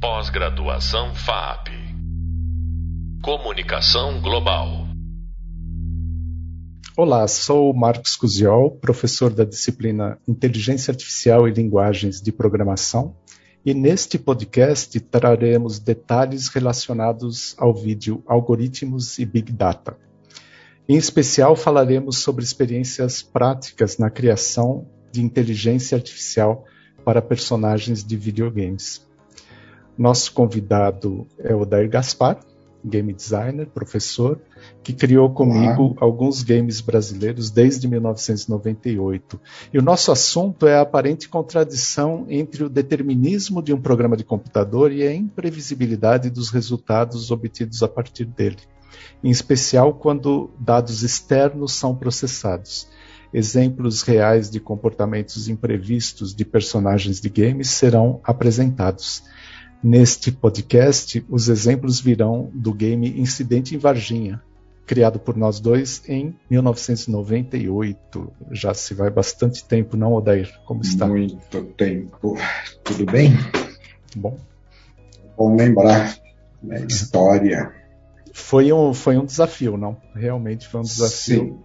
Pós-graduação FAP. Comunicação Global. Olá, sou Marcos Cusiol, professor da disciplina Inteligência Artificial e Linguagens de Programação, e neste podcast traremos detalhes relacionados ao vídeo Algoritmos e Big Data. Em especial, falaremos sobre experiências práticas na criação de inteligência artificial para personagens de videogames. Nosso convidado é o Dair Gaspar, game designer, professor, que criou comigo alguns games brasileiros desde 1998. E o nosso assunto é a aparente contradição entre o determinismo de um programa de computador e a imprevisibilidade dos resultados obtidos a partir dele, em especial quando dados externos são processados. Exemplos reais de comportamentos imprevistos de personagens de games serão apresentados. Neste podcast, os exemplos virão do game Incidente em Varginha, criado por nós dois em 1998. Já se vai bastante tempo, não, Odair? Como está? Muito tempo. Tudo bem? Bom. Bom lembrar da história. Foi um, foi um desafio, não? Realmente foi um desafio. Sim,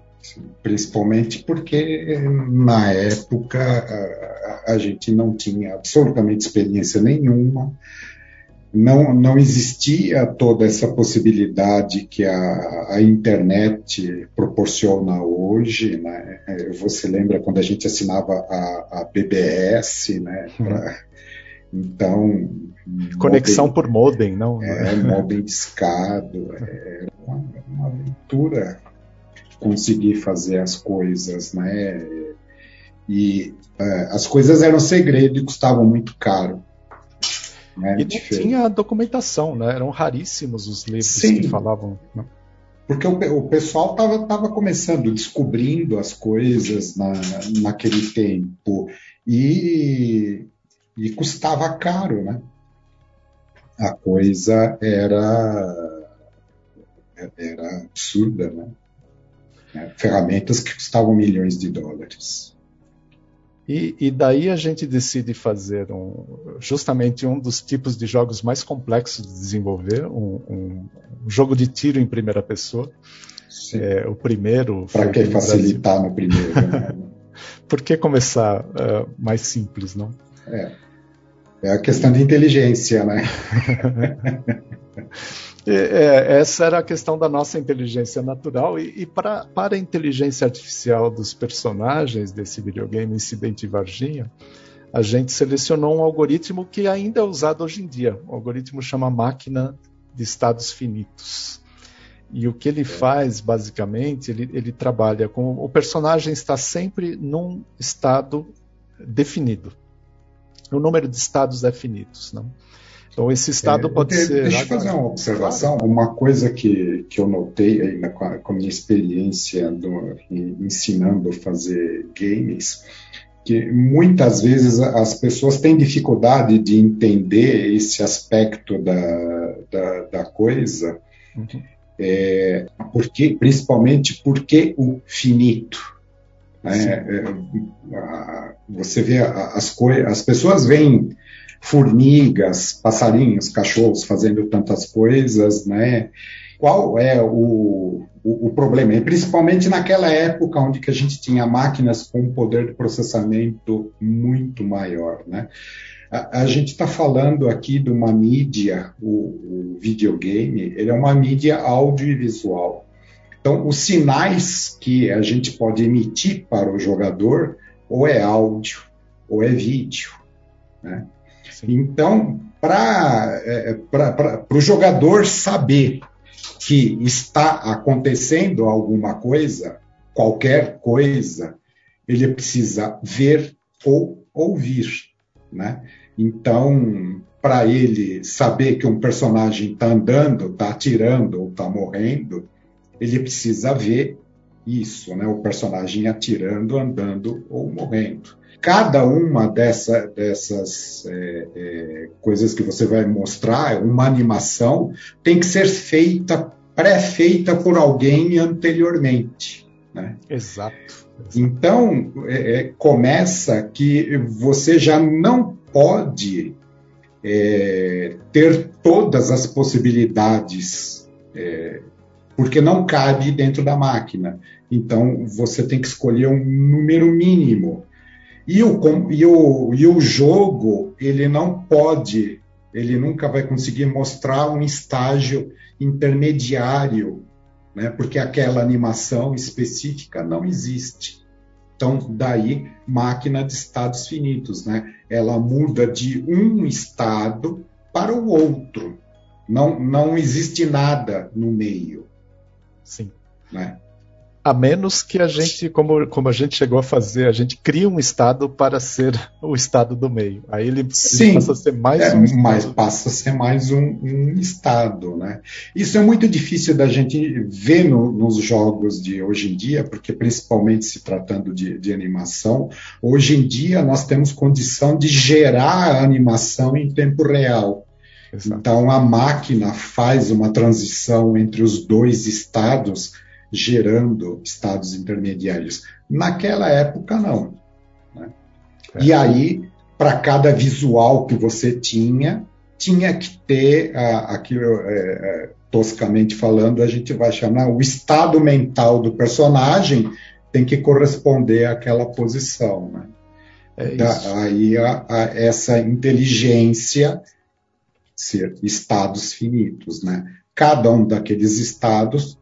principalmente porque na época a, a gente não tinha absolutamente experiência nenhuma não, não existia toda essa possibilidade que a, a internet proporciona hoje, né? Você lembra quando a gente assinava a, a BBS, né? Uhum. Pra, então conexão modem, por modem, não? É, modem discado, é uma, uma aventura conseguir fazer as coisas, né? E uh, as coisas eram segredo e custavam muito caro. Né? E tinha documentação, né? Eram raríssimos os livros Sim. que falavam. Né? Porque o, o pessoal estava tava começando, descobrindo as coisas na, naquele tempo. E, e custava caro, né? A coisa era, era absurda, né? Ferramentas que custavam milhões de dólares. E, e, daí a gente decide fazer um, justamente um dos tipos de jogos mais complexos de desenvolver, um, um, um jogo de tiro em primeira pessoa. É, o primeiro. Para que facilitar no primeiro? Né? Por que começar uh, mais simples, não? É. É a questão de inteligência, né? É, essa era a questão da nossa inteligência natural e, e pra, para a inteligência artificial dos personagens desse videogame Incidente Varginha, a gente selecionou um algoritmo que ainda é usado hoje em dia. O algoritmo chama máquina de estados finitos. E o que ele faz, basicamente, ele, ele trabalha com o personagem está sempre num estado definido. O número de estados é finitos, não? Então esse estado é, pode de, ser. Deixa eu fazer uma observação. Uma coisa que, que eu notei aí na, com, a, minha experiência do, ensinando a fazer games, que muitas vezes as pessoas têm dificuldade de entender esse aspecto da, da, da coisa, uhum. é, porque, principalmente porque o finito. Né? É, você vê as coisas, as pessoas veem formigas, passarinhos, cachorros fazendo tantas coisas, né? Qual é o, o, o, problema? E principalmente naquela época onde que a gente tinha máquinas com um poder de processamento muito maior, né? A, a gente está falando aqui de uma mídia, o, o videogame, ele é uma mídia audiovisual. Então, os sinais que a gente pode emitir para o jogador ou é áudio ou é vídeo, né? Então, para é, o jogador saber que está acontecendo alguma coisa, qualquer coisa, ele precisa ver ou ouvir, né? Então, para ele saber que um personagem está andando, está atirando ou está morrendo, ele precisa ver isso, né? O personagem atirando, andando ou morrendo cada uma dessa, dessas é, é, coisas que você vai mostrar, uma animação, tem que ser feita, pré-feita por alguém anteriormente. Né? Exato. Exato. Então, é, é, começa que você já não pode é, ter todas as possibilidades, é, porque não cabe dentro da máquina. Então, você tem que escolher um número mínimo. E o, e o, e o jogo, ele não pode, ele nunca vai conseguir mostrar um estágio intermediário, né, porque aquela animação específica não existe. Então, daí, máquina de estados finitos, né? Ela muda de um estado para o outro. Não, não existe nada no meio. Sim. Né? A menos que a gente, como, como a gente chegou a fazer, a gente cria um estado para ser o estado do meio. Aí ele, Sim, passa a ser mais é, um estado. Mas passa a ser mais um, um, estado, né? Isso é muito difícil da gente ver no, nos jogos de hoje em dia, porque principalmente se tratando de, de animação, hoje em dia nós temos condição de gerar a animação em tempo real. Então a máquina faz uma transição entre os dois estados gerando estados intermediários. Naquela época, não. Né? É. E aí, para cada visual que você tinha, tinha que ter aquilo, é, é, toscamente falando, a gente vai chamar o estado mental do personagem tem que corresponder àquela posição. Né? É da, aí a, a, essa inteligência ser estados finitos, né? Cada um daqueles estados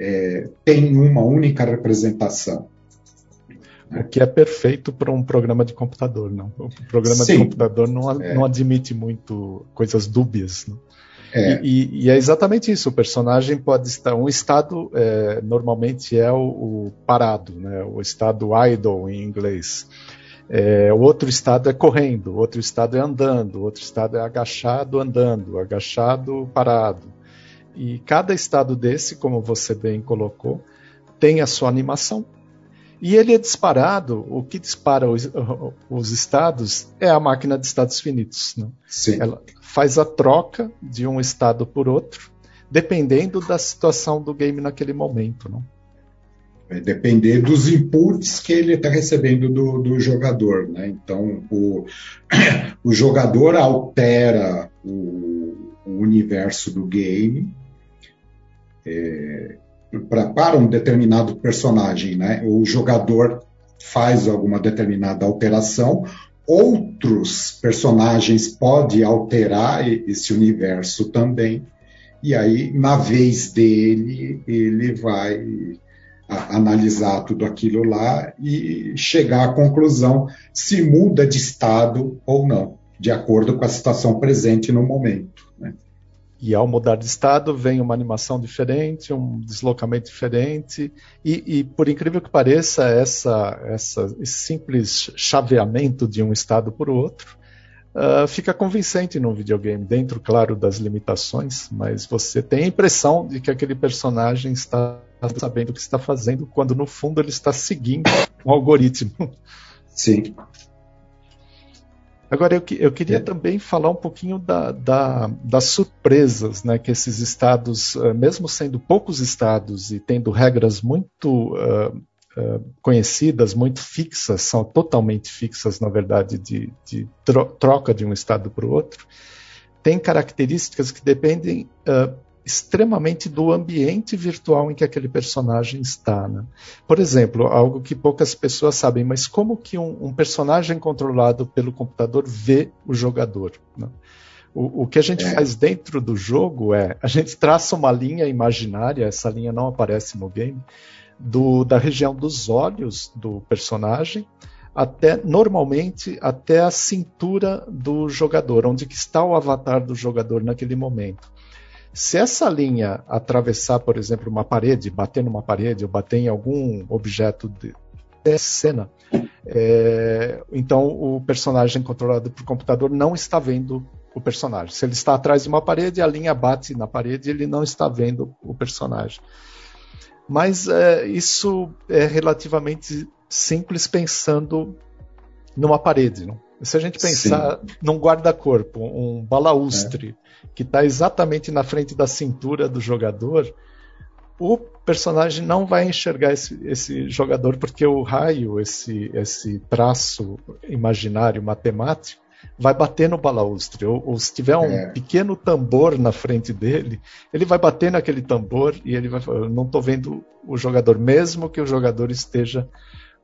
é, tem uma única representação. O que é perfeito para um programa de computador, não? O programa Sim, de computador não, é. não admite muito coisas dúbias. Não? É. E, e, é exatamente isso. O personagem pode estar. Um estado é, normalmente é o, o, parado, né? o estado idle em inglês. É, o outro estado é correndo, o outro estado é andando, o outro estado é agachado andando, agachado parado. E cada estado desse, como você bem colocou, tem a sua animação. E ele é disparado, o que dispara os, os estados é a máquina de estados finitos. Né? Ela faz a troca de um estado por outro, dependendo da situação do game naquele momento. Não? Vai depender dos inputs que ele está recebendo do, do, jogador. Né? Então, o, o jogador altera o, o universo do game é, pra, para um determinado personagem, né? O jogador faz alguma determinada alteração, outros personagens podem alterar esse universo também, e aí, na vez dele, ele vai analisar tudo aquilo lá e chegar à conclusão se muda de estado ou não, de acordo com a situação presente no momento. Né? E ao mudar de estado, vem uma animação diferente, um deslocamento diferente, e, e por incrível que pareça, essa, essa, esse simples chaveamento de um estado para o outro uh, fica convincente num videogame, dentro, claro, das limitações, mas você tem a impressão de que aquele personagem está sabendo o que está fazendo, quando no fundo ele está seguindo um algoritmo. Sim. Agora, eu, eu queria é. também falar um pouquinho da, da, das surpresas né, que esses estados, uh, mesmo sendo poucos estados e tendo regras muito uh, uh, conhecidas, muito fixas, são totalmente fixas, na verdade, de, de tro troca de um estado para o outro, tem características que dependem extremamente do ambiente virtual em que aquele personagem está. Né? Por exemplo, algo que poucas pessoas sabem, mas como que um, um personagem controlado pelo computador vê o jogador? Né? O, o, que a gente é. faz dentro do jogo é a gente traça uma linha imaginária, essa linha não aparece no game, do, da região dos olhos do personagem até normalmente até a cintura do jogador, onde que está o avatar do jogador naquele momento. Se essa linha atravessar, por exemplo, uma parede, bater numa parede ou bater em algum objeto de, de cena, é, então o personagem controlado por computador não está vendo o personagem. Se ele está atrás de uma parede, a linha bate na parede, ele não está vendo o personagem. Mas é, isso é relativamente simples pensando numa parede. Não? Se a gente pensar Sim. num guarda-corpo, um balaustre, é que está exatamente na frente da cintura do jogador, o personagem não vai enxergar esse, esse jogador porque o raio, esse, esse traço imaginário matemático, vai bater no balaustre. Ou, ou se tiver um é. pequeno tambor na frente dele, ele vai bater naquele tambor e ele vai falar: Eu não estou vendo o jogador, mesmo que o jogador esteja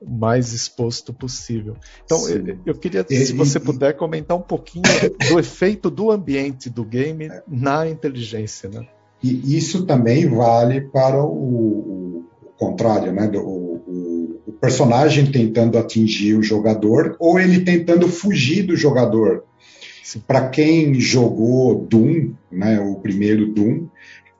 mais exposto possível. Então, eu, eu, queria, se você puder, comentar um pouquinho do efeito do ambiente do game na inteligência. Né? E isso também vale para o, o contrário, né? Do, o, o, personagem tentando atingir o jogador ou ele tentando fugir do jogador. Para quem jogou Doom, né, o primeiro Doom,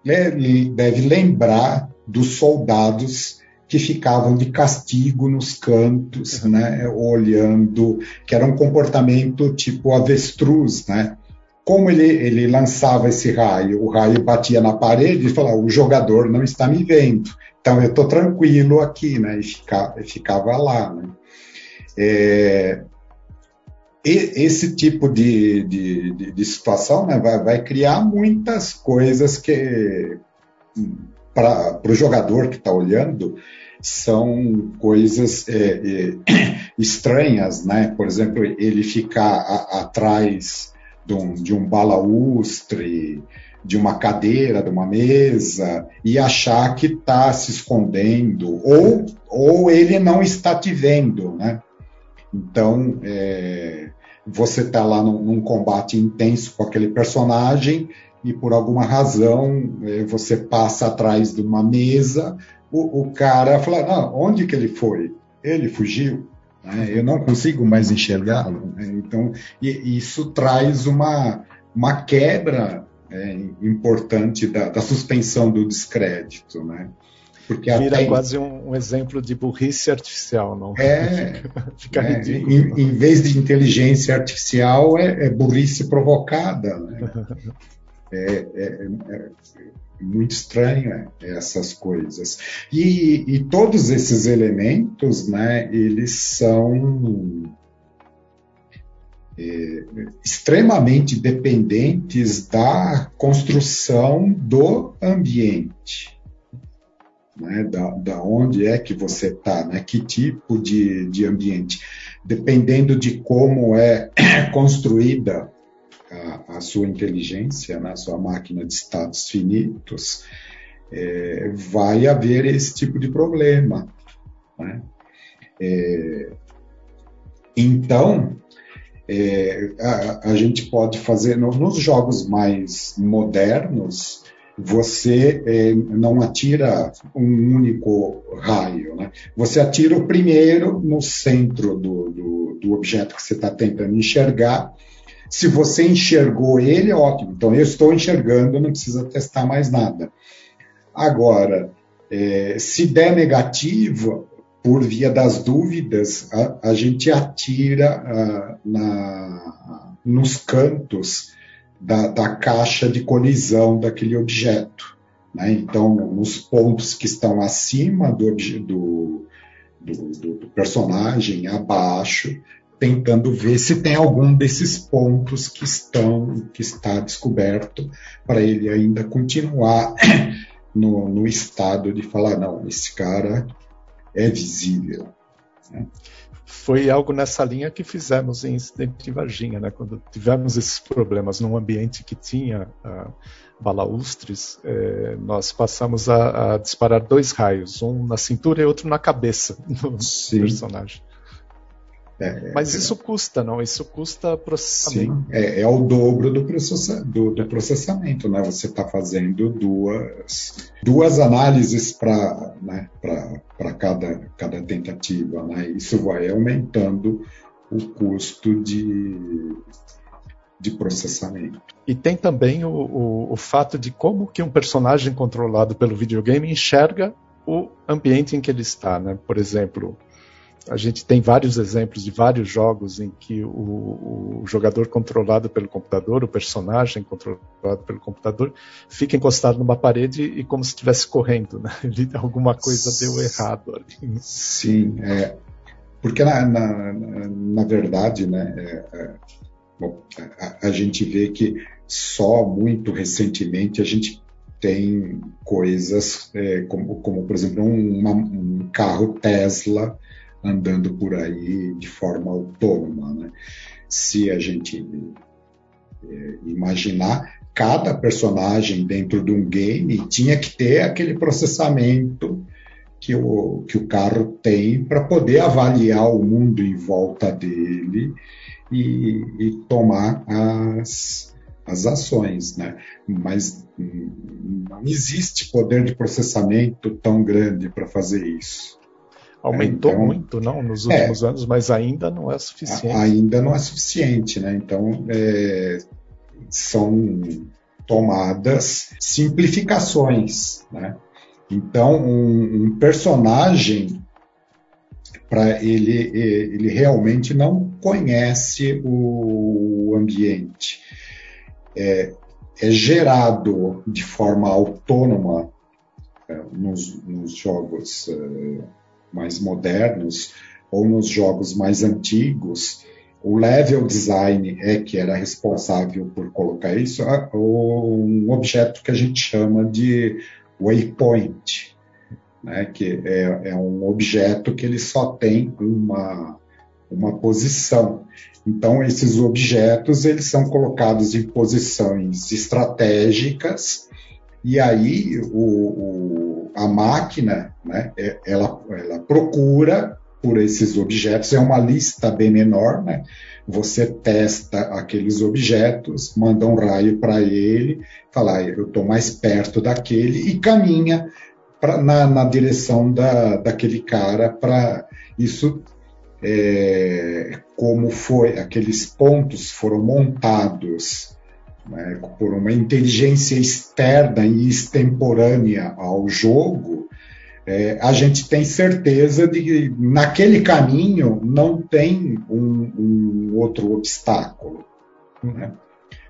deve lembrar dos soldados que ficavam de castigo nos cantos, uhum. né, olhando, que era um comportamento tipo avestruz, né? Como ele, ele lançava esse raio, o raio batia na parede e falava: o jogador não está me vendo, então eu estou tranquilo aqui, né? E ficava, ficava lá, né? É, esse tipo de, de, de, de situação né, vai, vai, criar muitas coisas que para o jogador que está olhando são coisas é, é, estranhas, né? Por exemplo, ele ficar a, atrás de um, de um balaustre, de uma cadeira, de uma mesa, e achar que está se escondendo, ou, ou ele não está te vendo, né? Então, é, você está lá num, num, combate intenso com aquele personagem e por alguma razão é, você passa atrás de uma mesa, o, o cara fala, não, onde que ele foi? Ele fugiu? Né? Eu não consigo mais enxergá-lo. Né? Então, e, isso traz uma, uma quebra é, importante da, da, suspensão do descrédito, né? Porque Vira até... quase um, um, exemplo de burrice artificial, não? É, Fica é, ridículo. Em, em, vez de inteligência artificial, é, é burrice provocada. Né? É, é, é, muito estranho é, essas coisas. E, e, todos esses elementos, né, eles são é, extremamente dependentes da construção do ambiente. Né, da, da onde é que você está, né, que tipo de, de ambiente. Dependendo de como é construída a, a sua inteligência, né, a sua máquina de estados finitos, é, vai haver esse tipo de problema. Né? É, então, é, a, a, gente pode fazer no, nos jogos mais modernos, você é, não atira um único raio, né? Você atira o primeiro no centro do, do, do objeto que você está tentando enxergar se você enxergou ele, ótimo. Então, eu estou enxergando, não precisa testar mais nada. Agora, é, se der negativo, por via das dúvidas, a, a gente atira a, na, nos cantos da, da, caixa de colisão daquele objeto. Né? Então, nos pontos que estão acima do, do, do, do personagem, abaixo, tentando ver se tem algum desses pontos que estão que está descoberto para ele ainda continuar no, no, estado de falar não esse cara é visível né? foi algo nessa linha que fizemos em Incidente de Varginha né quando tivemos esses problemas num ambiente que tinha uh, balaustres eh, nós passamos a, a, disparar dois raios um na cintura e outro na cabeça do Sim. personagem é, Mas é, isso custa, não? Isso custa processamento. Sim, é, é o dobro do, processa, do, do processamento, né? Você está fazendo duas, duas análises para né, cada, cada tentativa, né? Isso vai aumentando o custo de, de processamento. E tem também o, o, o fato de como que um personagem controlado pelo videogame enxerga o ambiente em que ele está, né? Por exemplo, a gente tem vários exemplos de vários jogos em que o, o, jogador controlado pelo computador, o personagem controlado pelo computador, fica encostado numa parede e como se estivesse correndo, né? alguma coisa deu errado ali. Sim, é, porque na, na, na verdade, né, é, é, bom, a, a gente vê que só muito recentemente a gente tem coisas é, como, como, por exemplo, um, uma, um carro Tesla andando por aí de forma autônoma. Né? se a gente é, imaginar, cada personagem dentro de um game tinha que ter aquele processamento que o, que o carro tem para poder avaliar o mundo em volta dele e, e tomar as, as ações, né? Mas não existe poder de processamento tão grande para fazer isso. Aumentou então, muito, não, nos é. últimos é, anos, mas ainda não é suficiente. Ainda não é suficiente, né? Então, é, são tomadas simplificações, né? Então, um, um personagem para ele, ele realmente não conhece o ambiente. É, é gerado de forma autônoma é, nos, nos, jogos é, mais modernos ou nos jogos mais antigos, o level design é que era responsável por colocar isso, um objeto que a gente chama de waypoint, né, que é, é um objeto que ele só tem uma, uma posição. Então, esses objetos eles são colocados em posições estratégicas e aí o, o, a máquina, né, é, ela, ela procura por esses objetos, é uma lista bem menor, né? Você testa aqueles objetos, manda um raio para ele, fala, ah, eu estou mais perto daquele e caminha pra, na, na direção da, daquele cara para isso é, como foi aqueles pontos foram montados né, por uma inteligência externa e extemporânea ao jogo, é, a gente tem certeza de que naquele caminho não tem um, um outro obstáculo. Né?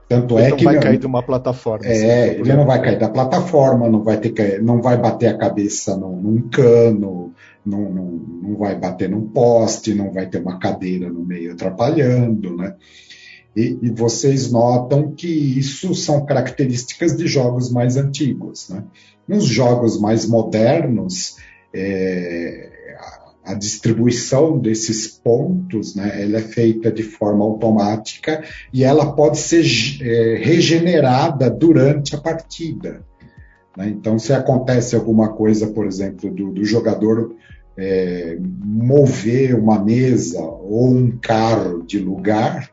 Tanto ele é não que vai cair de uma plataforma. É, assim, ele não vai cair da plataforma, não vai ter não vai bater a cabeça num, num cano, não, não, não vai bater num poste, não vai ter uma cadeira no meio atrapalhando, né? E, e, vocês notam que isso são características de jogos mais antigos. Né? Nos jogos mais modernos, é, a, a, distribuição desses pontos né, ela é feita de forma automática e ela pode ser é, regenerada durante a partida. Né? Então, se acontece alguma coisa, por exemplo, do, do jogador é, mover uma mesa ou um carro de lugar,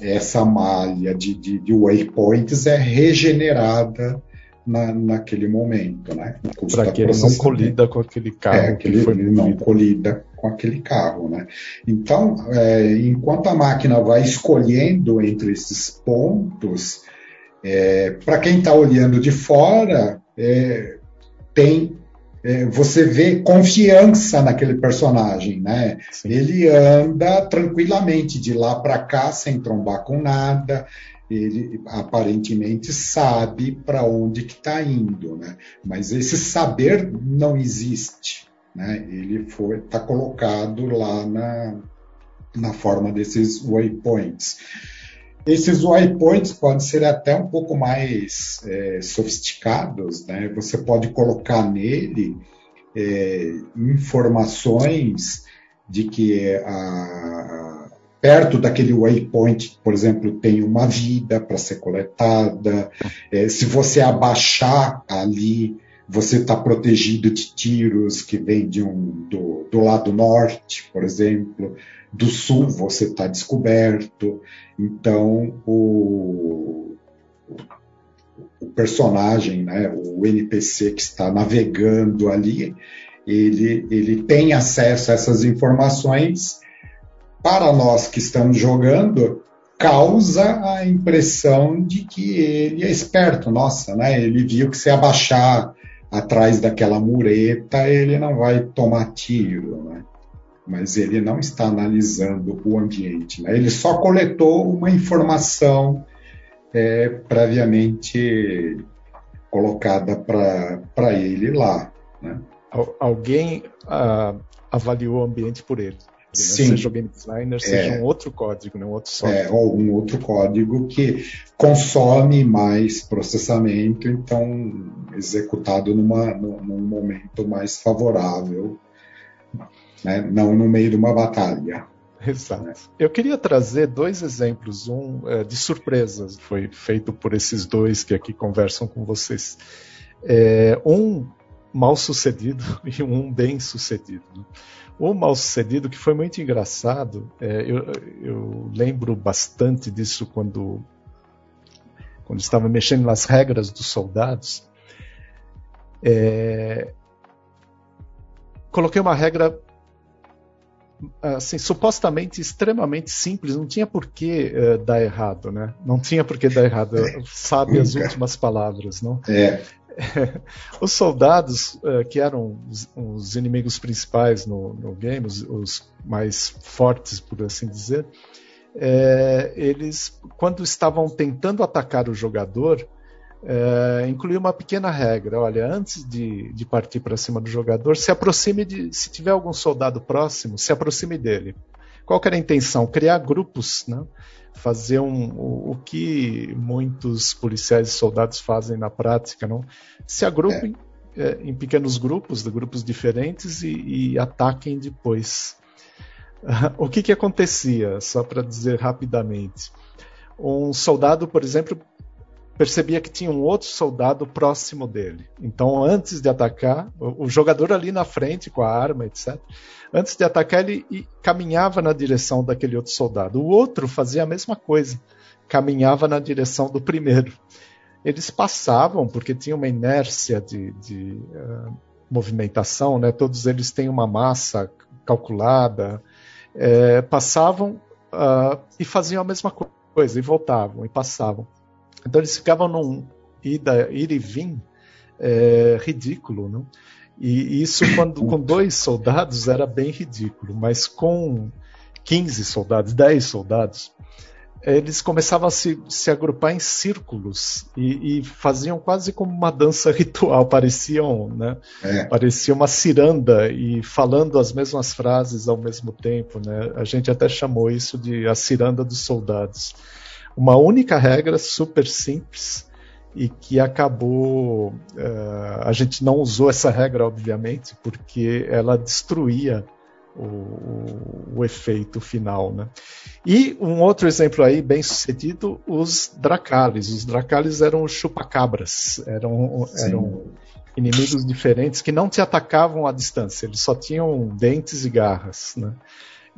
essa malha de, de, de waypoints é regenerada na, naquele momento, né? Para que ele não colida com aquele carro. É, que ele, ele não colida com aquele carro, né? Então, é, enquanto a máquina vai escolhendo entre esses pontos, é, para quem está olhando de fora, é, tem é, você vê confiança naquele personagem, né? Sim. Ele anda tranquilamente de lá para cá sem trombar com nada. Ele aparentemente sabe para onde que está indo, né? Mas esse saber não existe, né? Ele foi está colocado lá na na forma desses waypoints. Esses waypoints podem ser até um pouco mais é, sofisticados, né? Você pode colocar nele é, informações de que a, perto daquele waypoint, por exemplo, tem uma vida para ser coletada. É, se você abaixar ali, você está protegido de tiros que vêm de um, do, do lado norte, por exemplo do sul você está descoberto. Então, o, o personagem, né, o NPC que está navegando ali, ele, ele tem acesso a essas informações. Para nós que estamos jogando, causa a impressão de que ele é esperto. Nossa, né? Ele viu que se abaixar atrás daquela mureta, ele não vai tomar tiro, né? mas ele não está analisando o ambiente. Né? Ele só coletou uma informação é, previamente colocada para ele lá. Né? Alguém uh, avaliou o ambiente por ele. Sim. Seja o game designer, seja é, um outro código, né? um outro software. É, ou um outro código que consome mais processamento, então executado numa, num momento mais favorável né? não no meio de uma batalha. Exato. Né? Eu queria trazer dois exemplos, um é, de surpresas, foi feito por esses dois que aqui conversam com vocês. É, um mal sucedido e um bem sucedido. O mal sucedido, que foi muito engraçado, é, eu, eu, lembro bastante disso quando, quando estava mexendo nas regras dos soldados. É, coloquei uma regra assim, supostamente extremamente simples, não tinha por que uh, dar errado, né? Não tinha por que dar errado, sabe as últimas palavras, não? É. os soldados, uh, que eram os, os, inimigos principais no, no game, os, os, mais fortes, por assim dizer, é, eles, quando estavam tentando atacar o jogador, é, incluiu uma pequena regra. Olha, antes de, de partir para cima do jogador, se aproxime de. Se tiver algum soldado próximo, se aproxime dele. Qual era a intenção? Criar grupos, né? Fazer um, o, o, que muitos policiais e soldados fazem na prática, não? Se agrupem é. É, em pequenos grupos, de grupos diferentes e, e ataquem depois. o que, que acontecia? Só para dizer rapidamente. Um soldado, por exemplo, percebia que tinha um outro soldado próximo dele. Então, antes de atacar, o, jogador ali na frente com a arma, etc. Antes de atacar, ele caminhava na direção daquele outro soldado. O outro fazia a mesma coisa, caminhava na direção do primeiro. Eles passavam, porque tinha uma inércia de, de uh, movimentação, né? todos eles têm uma massa calculada, é, passavam uh, e faziam a mesma coisa, e voltavam, e passavam. Então eles ficavam num ida, ir e vir é, ridículo, não? E isso quando com dois soldados era bem ridículo, mas com 15 soldados, 10 soldados, eles começavam a se, se agrupar em círculos e, e, faziam quase como uma dança ritual, pareciam, né? É. Parecia uma ciranda e falando as mesmas frases ao mesmo tempo, né? A gente até chamou isso de a ciranda dos soldados uma única regra super simples e que acabou. Uh, a gente não usou essa regra, obviamente, porque ela destruía o, o, efeito final. Né? E um outro exemplo aí, bem sucedido, os Dracales. Os Dracales eram chupacabras, eram, eram inimigos diferentes que não te atacavam à distância, eles só tinham dentes e garras. Né?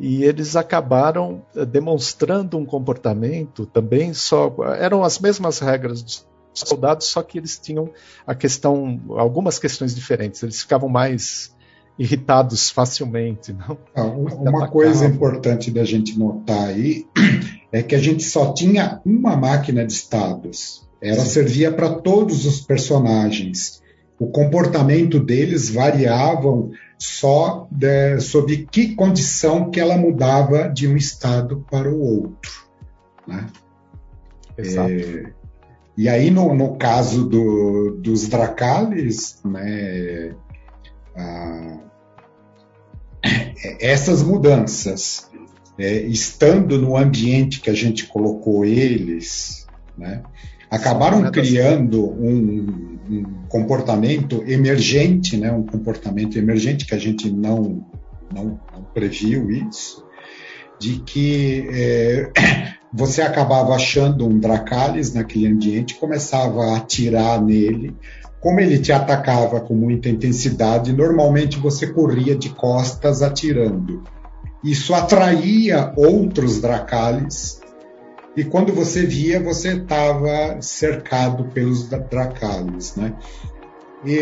E eles acabaram eh, demonstrando um comportamento também só eram as mesmas regras dos soldados só que eles tinham a questão algumas questões diferentes. Eles ficavam mais irritados facilmente não? Ah, uma coisa importante da gente notar aí é que a gente só tinha uma máquina de estados. Ela Sim. servia para todos os personagens. O comportamento deles variavam só de, sob que condição que ela mudava de um estado para o outro. Né? Exato. É, e aí, no, no caso do, dos Dracales, né, essas mudanças, é, estando no ambiente que a gente colocou eles, né, acabaram criando um, um, comportamento emergente, né, um comportamento emergente que a gente não, não, não previu isso, de que é, você acabava achando um Dracalis naquele ambiente, começava a atirar nele, como ele te atacava com muita intensidade, normalmente você corria de costas atirando. Isso atraía outros Dracalis e quando você via, você estava cercado pelos Dracalis, né? E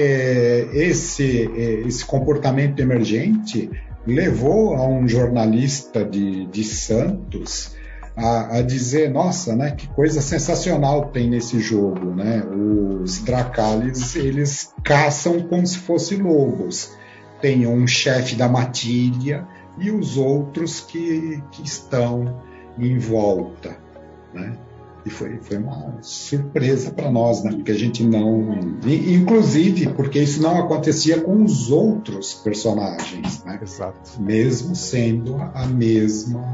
esse, esse comportamento emergente levou a um jornalista de, de Santos a, a, dizer, nossa, né, que coisa sensacional tem nesse jogo, né? Os Dracalis, eles caçam como se fossem lobos. Tem um chefe da matilha e os outros que, que estão em volta né? E foi, foi uma surpresa para nós, né? Porque a gente não. Inclusive, porque isso não acontecia com os outros personagens, né? Exato. Mesmo sendo a mesma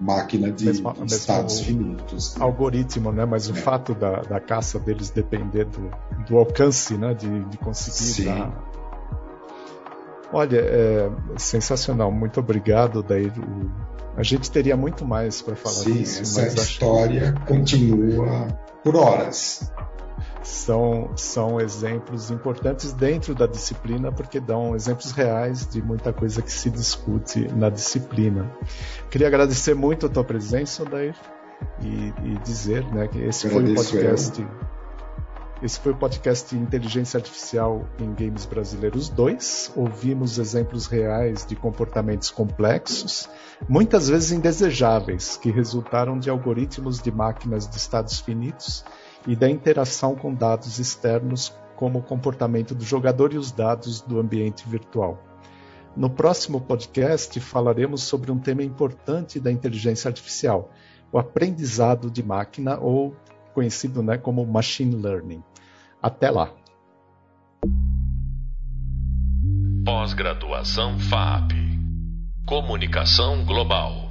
máquina de, mesmo, de estados finitos. Né? Algoritmo, né? Mas o é. fato da, da caça deles depender do, do alcance, né? De, de conseguir Sim. dar Olha, é sensacional. Muito obrigado, Daí. A gente teria muito mais para falar Sim, disso. Essa história que... continua por horas. São, são exemplos importantes dentro da disciplina, porque dão exemplos reais de muita coisa que se discute na disciplina. Queria agradecer muito a tua presença, Daí, e, e dizer né, que esse foi o podcast. Eu esse foi o podcast Inteligência Artificial em Games Brasileiros 2. Ouvimos exemplos reais de comportamentos complexos, muitas vezes indesejáveis, que resultaram de algoritmos de máquinas de estados finitos e da interação com dados externos, como o comportamento do jogador e os dados do ambiente virtual. No próximo podcast falaremos sobre um tema importante da inteligência artificial, o aprendizado de máquina ou conhecido né, como Machine Learning. Até lá! Pós-graduação FAP Comunicação Global